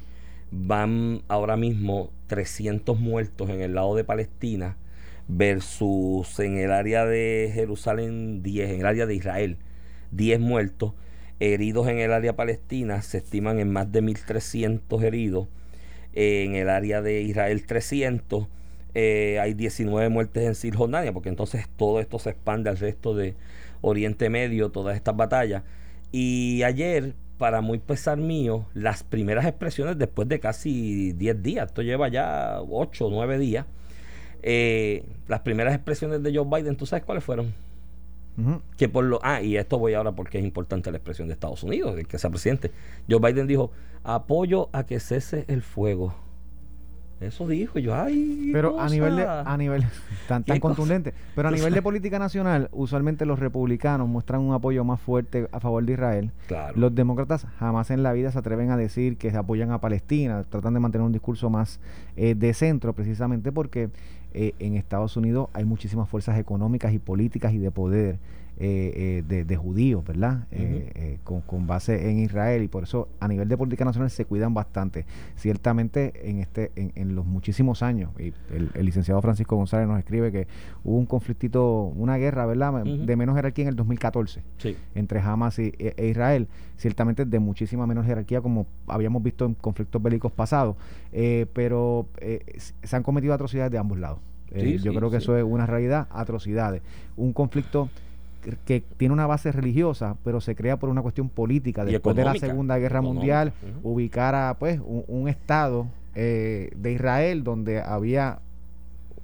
van ahora mismo 300 muertos en el lado de Palestina versus en el área de Jerusalén 10, en el área de Israel 10 muertos, heridos en el área palestina se estiman en más de 1.300 heridos, en el área de Israel 300, eh, hay 19 muertes en Cisjordania, porque entonces todo esto se expande al resto de Oriente Medio, todas estas batallas. Y ayer, para muy pesar mío, las primeras expresiones después de casi 10 días, esto lleva ya 8 o 9 días, eh, las primeras expresiones de Joe Biden, ¿tú sabes cuáles fueron? Que por lo. Ah, y esto voy ahora porque es importante la expresión de Estados Unidos, que sea presidente. Joe Biden dijo: apoyo a que cese el fuego. Eso dijo yo, ay. Pero a nivel de, a nivel tan, tan contundente. Pero a nivel de política nacional, usualmente los republicanos muestran un apoyo más fuerte a favor de Israel. Los demócratas jamás en la vida se atreven a decir que se apoyan a Palestina, tratan de mantener un discurso más eh, de centro, precisamente porque eh, en Estados Unidos hay muchísimas fuerzas económicas y políticas y de poder eh, eh, de, judíos, ¿verdad? Eh, con, base en Israel y por eso a nivel de política nacional se cuidan bastante. Ciertamente en este en, los muchísimos años, y el, licenciado Francisco González nos escribe que hubo un conflictito, una guerra, ¿verdad? De menos jerarquía en el 2014 entre Hamas y, e, e, Israel, ciertamente de muchísima menos jerarquía como habíamos visto en conflictos bélicos pasados, pero se han cometido atrocidades de ambos lados. yo creo que eso es una realidad, atrocidades. Un conflicto que tiene una base religiosa, pero se crea por una cuestión política. Después de la Segunda Guerra Mundial, ubicar a pues, un, Estado eh, de Israel donde había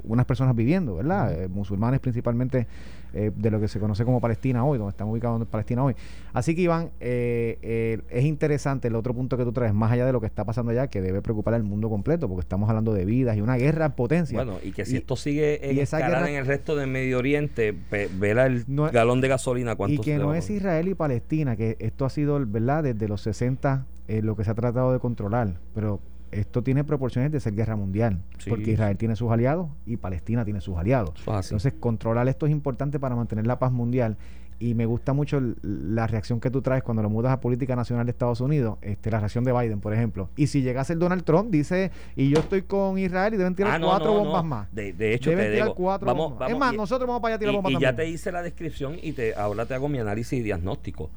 unas personas viviendo, ¿verdad? Eh, musulmanes principalmente eh, de lo que se conoce como Palestina hoy, donde están ubicados en Palestina hoy. Así que Iván, eh, es interesante el otro punto que tú traes, más allá de lo que está pasando allá, que debe preocupar al mundo completo, porque estamos hablando de vidas y una guerra en potencia. Bueno, y que si esto sigue en, en el resto del Medio Oriente, verá el galón de gasolina Y que no es Israel y Palestina, que esto ha sido, ¿verdad? Desde los 60 lo que se ha tratado de controlar, pero esto tiene proporciones de ser guerra mundial, porque Israel tiene sus aliados y Palestina tiene sus aliados. Entonces, controlar esto es importante para mantener la paz mundial. Y me gusta mucho la reacción que tú traes cuando lo mudas a política nacional de Estados Unidos, este, la reacción de Biden, por ejemplo. Y si llegase el Donald Trump, dice, y yo estoy con Israel y deben tirar ah, cuatro bombas más. De, hecho, deben tirar cuatro bombas. es más, nosotros vamos para allá a tirar bombas Y ya te hice la descripción y te ahora te hago mi análisis y diagnóstico.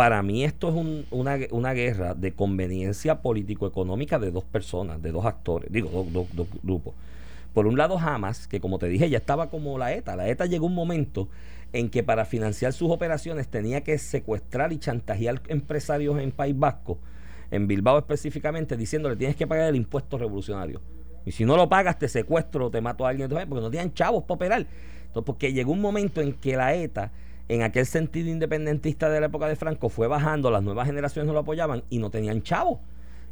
Para mí esto es una, guerra de conveniencia político-económica de dos personas, de dos actores, digo, dos, dos, grupos. Por un lado Hamas, que como te dije ya estaba como la ETA. La ETA llegó un momento en que para financiar sus operaciones tenía que secuestrar y chantajear empresarios en País Vasco, en Bilbao específicamente, diciéndole tienes que pagar el impuesto revolucionario. Y si no lo pagas, te secuestro, te mato a alguien, porque no tenían chavos para operar. Entonces, porque llegó un momento en que la ETA en aquel sentido independentista de la época de Franco fue bajando, las nuevas generaciones no lo apoyaban y no tenían chavos.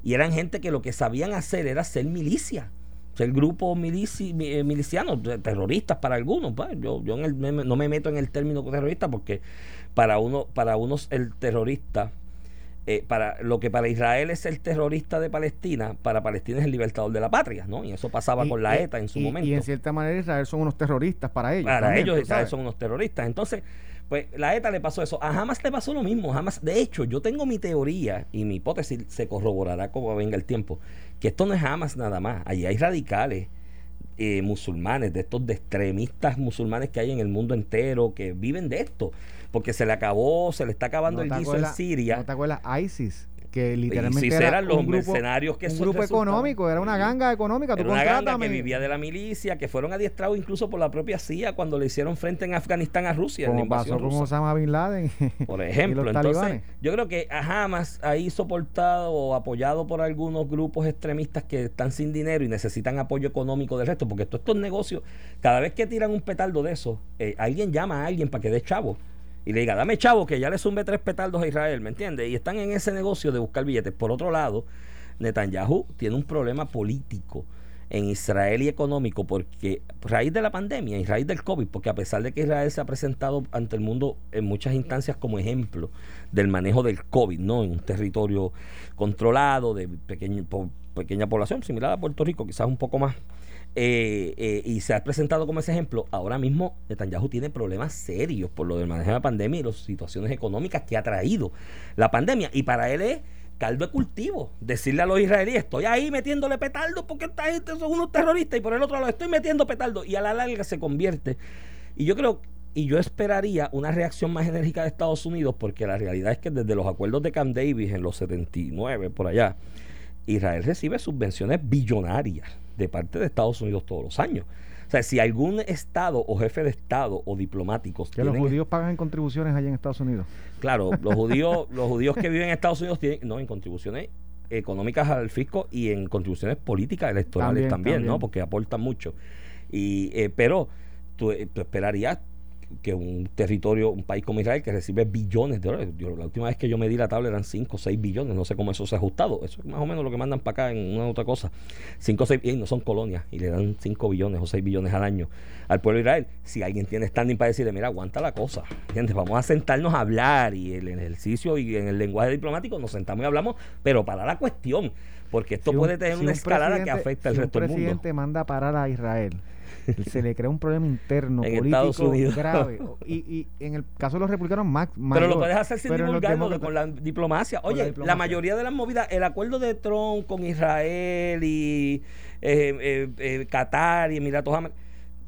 Y eran gente que lo que sabían hacer era ser milicia, ser grupo milici, eh, miliciano, terroristas para algunos. Pues. yo yo no me meto en el término terrorista porque para, uno, para unos el terrorista eh, para lo que para Israel es el terrorista de Palestina, para Palestina es el libertador de la patria, ¿no? Y eso pasaba con la ETA en su momento. Y en cierta manera Israel son unos terroristas para ellos. Para ellos Israel son unos terroristas. Entonces, pues la ETA le pasó eso. A Hamas le pasó lo mismo. Hamas, de hecho, yo tengo mi teoría y mi hipótesis se corroborará como venga el tiempo, que esto no es Hamas nada más. Allí hay radicales eh, musulmanes, de estos de extremistas musulmanes que hay en el mundo entero, que viven de esto. Porque se le acabó, se le está acabando el guiso en Siria. ¿No te acuerdas? ISIS que literalmente eran los mercenarios que un grupo económico era una ganga económica era una ganga que vivía de la milicia que fueron adiestrados incluso por la propia CIA cuando le hicieron frente en Afganistán a Rusia como pasó con Osama Bin Laden por ejemplo entonces yo creo que a Hamas ahí soportado o apoyado por algunos grupos extremistas que están sin dinero y necesitan apoyo económico del resto porque todos estos negocios cada vez que tiran un petardo de eso eh, alguien llama a alguien para que dé chavo y le diga, dame chavo, que ya le zumbe tres petardos a Israel, ¿me entiendes? Y están en ese negocio de buscar billetes. Por otro lado, Netanyahu tiene un problema político en Israel y económico porque a raíz de la pandemia y raíz del COVID, porque a pesar de que Israel se ha presentado ante el mundo en muchas instancias como ejemplo del manejo del COVID, ¿no? En un territorio controlado de pequeño, pequeña población, similar a Puerto Rico, quizás un poco más eh, eh, y se ha presentado como ese ejemplo, ahora mismo Netanyahu tiene problemas serios por lo del manejo de la pandemia y las situaciones económicas que ha traído la pandemia. Y para él es caldo de cultivo. Decirle a los israelíes, estoy ahí metiéndole petardo porque esta gente son unos terroristas y por el otro lado estoy metiendo petardo y a la larga se convierte. Y yo creo, y yo esperaría una reacción más enérgica de Estados Unidos porque la realidad es que desde los acuerdos de Camp Davis en los 79 por allá, Israel recibe subvenciones billonarias de parte de Estados Unidos todos los años. O sea, si algún Estado o jefe de Estado o diplomáticos... Que los judíos pagan en contribuciones allá en Estados Unidos. Claro, los judíos, los judíos que viven en Estados Unidos tienen, no, en contribuciones económicas al fisco y en contribuciones políticas electorales también, ¿no? Porque aportan mucho. Y, eh, pero tú, eh, tú esperarías que un territorio, un país como Israel que recibe billones de dólares. la última vez que yo medí la tabla eran 5 o 6 billones, no sé cómo eso se ha ajustado. Eso es más o menos lo que mandan para acá en una otra cosa. 5 o 6 y no son colonias y le dan 5 billones o 6 billones al año al pueblo de Israel. Si alguien tiene standing para decirle, mira, aguanta la cosa, gente Vamos a sentarnos a hablar y el ejercicio y en el lenguaje diplomático nos sentamos y hablamos, pero para la cuestión, porque esto puede tener una escalada que afecta al resto del mundo. el presidente manda parar a Israel se le crea un problema interno político grave. Y, y, en el caso de los republicanos, más. Pero lo puedes hacer sin divulgarlo con la diplomacia. Oye, la, mayoría de las movidas, el acuerdo de Trump con Israel y eh, eh, eh, Qatar y Emiratos Árabes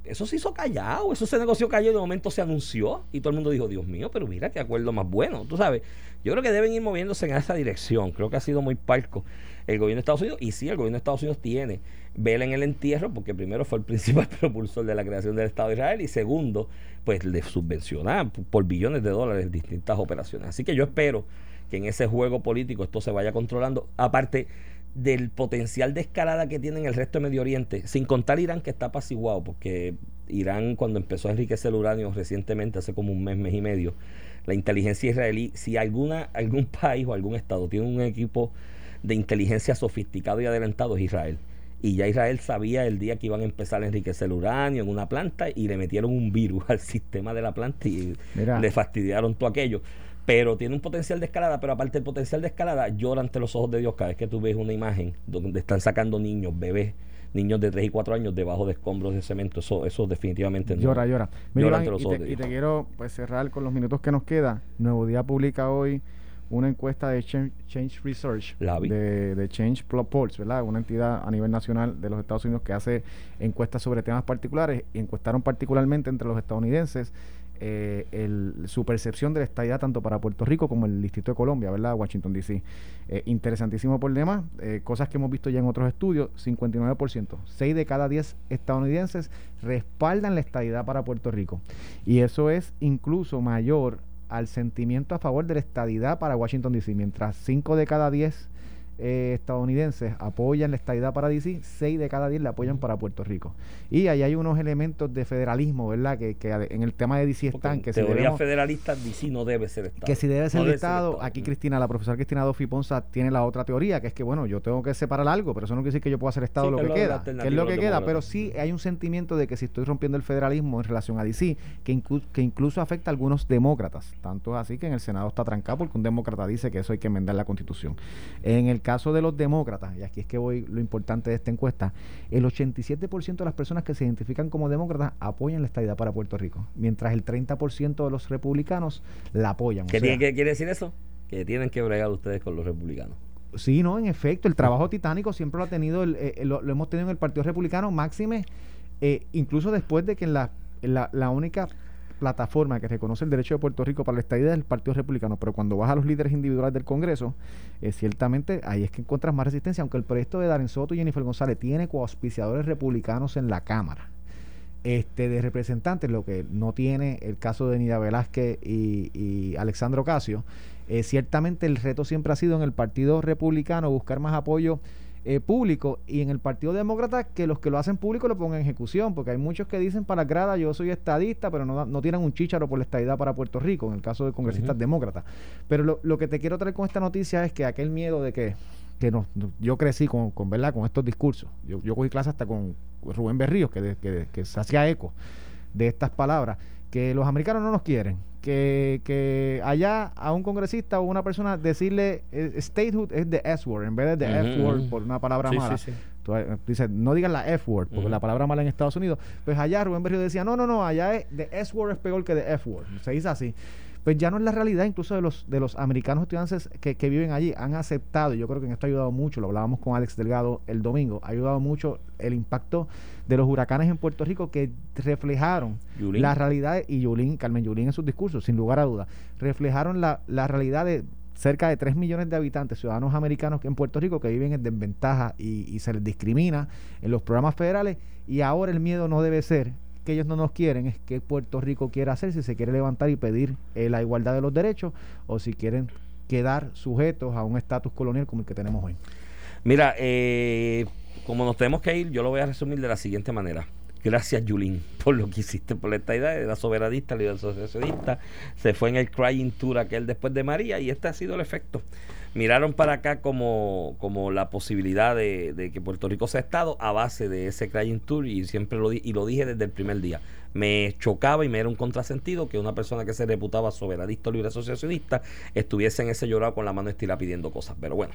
eso se hizo callado, eso se negoció callado y de momento se anunció y todo el mundo dijo, Dios mío, pero mira qué acuerdo más bueno, tú sabes. Yo creo que deben ir moviéndose en esa dirección, creo que ha sido muy parco el gobierno de Estados Unidos y sí, el gobierno de Estados Unidos tiene vela en el entierro porque primero fue el principal propulsor de la creación del Estado de Israel y segundo, pues le subvenciona por billones de dólares distintas operaciones. Así que yo espero que en ese juego político esto se vaya controlando. Aparte, del potencial de escalada que tiene en el resto de Medio Oriente, sin contar Irán que está apaciguado, porque Irán cuando empezó a enriquecer el uranio recientemente, hace como un mes, mes y medio, la inteligencia israelí, si alguna, algún país o algún estado tiene un equipo de inteligencia sofisticado y adelantado, es Israel. Y ya Israel sabía el día que iban a empezar a enriquecer el uranio en una planta y le metieron un virus al sistema de la planta y le fastidiaron todo aquello pero tiene un potencial de escalada, pero aparte del potencial de escalada, llora ante los ojos de Dios cada vez que tú ves una imagen donde están sacando niños, bebés, niños de 3 y 4 años debajo de escombros de cemento. Eso, eso definitivamente no. Llora, llora. llora ante los y, ojos te, de Dios. y te quiero pues, cerrar con los minutos que nos queda. Nuevo Día publica hoy una encuesta de Change, Research, de, de, Change Pulse, ¿verdad? Una entidad a nivel nacional de los Estados Unidos que hace encuestas sobre temas particulares y encuestaron particularmente entre los estadounidenses eh, el, su percepción de la estadía tanto para Puerto Rico como el Distrito de Colombia, ¿verdad? Washington DC. Eh, interesantísimo por demás, eh, cosas que hemos visto ya en otros estudios, 59%, 6 de cada 10 estadounidenses respaldan la estadidad para Puerto Rico. Y eso es incluso mayor al sentimiento a favor de la estadidad para Washington DC, mientras 5 de cada 10 eh, estadounidenses apoyan la estadidad para DC, 6 de cada 10 la apoyan para Puerto Rico. Y ahí hay unos elementos de federalismo, ¿verdad? Que, que en el tema de DC están. Que en teoría federalista, DC no debe ser Estado. Que si debe ser, el Estado, aquí Cristina, la profesora Cristina Dofi Ponza tiene la otra teoría, que es que, bueno, yo tengo que separar algo, pero eso no quiere decir que yo pueda hacer Estado lo que, queda, que es lo que queda, pero sí hay un sentimiento de que si estoy rompiendo el federalismo en relación a DC, que, que incluso afecta a algunos demócratas, tanto así que en el Senado está trancado porque un demócrata dice que eso hay que enmendar la Constitución. En el caso de los demócratas, y aquí es que voy lo importante de esta encuesta, el 87% de las personas que se identifican como demócratas apoyan la estadidad para Puerto Rico, mientras el 30% de los republicanos la apoyan. ¿Qué, quiere decir eso? Que tienen que bregar ustedes con los republicanos. Sí, no, en efecto, el trabajo titánico siempre lo ha tenido, el, eh, lo, hemos tenido en el Partido Republicano, máxime, eh, incluso después de que la, la, la única plataforma que reconoce el derecho de Puerto Rico para la estadía del Partido Republicano, pero cuando vas a los líderes individuales del Congreso, eh, ciertamente ahí es que encuentras más resistencia, aunque el proyecto de Darren Soto y Jennifer González tiene coauspiciadores republicanos en la Cámara este de representantes, lo que no tiene el caso de Nida Velázquez y, y Alexandro Casio. Eh, ciertamente el reto siempre ha sido en el Partido Republicano buscar más apoyo eh, público y en el Partido Demócrata que los que lo hacen público lo pongan en ejecución, porque hay muchos que dicen para grada yo soy estadista, pero no, no tienen un chícharo por la estadidad para Puerto Rico, en el caso de congresistas demócratas. Pero lo, lo, que te quiero traer con esta noticia es que aquel miedo de que, que no, yo crecí con, con, ¿verdad? con estos discursos, yo, yo cogí clase hasta con Rubén Berríos, que, que, que se hacía eco de estas palabras, que los americanos no nos quieren, que, que allá a un congresista o una persona decirle eh, statehood es de S-word en vez de the F-word por una palabra mala. Eh, no digan la F-word, porque la palabra mala en Estados Unidos. Pues allá Rubén Berrío decía, no, no, no, allá es, de S-word es peor que de F-word. Se dice así pues ya no es la realidad incluso de los de los americanos estudiantes que, que, viven allí. Han aceptado yo creo que en esto ha ayudado mucho lo hablábamos con Alex Delgado el domingo ha ayudado mucho el impacto de los huracanes en Puerto Rico que reflejaron la realidad, y Yulín, Carmen Yulín en sus discursos, sin lugar a dudas, reflejaron la, la realidad de cerca de 3 millones de habitantes, ciudadanos americanos en Puerto Rico que viven en desventaja y, se les discrimina en los programas federales y ahora el miedo no debe ser ellos no nos quieren, es que Puerto Rico quiere hacer, si se quiere levantar y pedir eh, la igualdad de los derechos o si quieren quedar sujetos a un estatus colonial como el que tenemos hoy. Mira, eh, como nos tenemos que ir, yo lo voy a resumir de la siguiente manera. Gracias, Yulín, por lo que hiciste por esta idea. Era soberanista, líder asociacionista. Se fue en el Crying Tour aquel después de María y este ha sido el efecto. Miraron para acá como, como la posibilidad de, que Puerto Rico sea Estado a base de ese Crying Tour y siempre lo, y lo dije desde el primer día. Me chocaba y me era un contrasentido que una persona que se reputaba soberanista o libre asociacionista estuviese en ese llorado con la mano estirada pidiendo cosas. Pero bueno,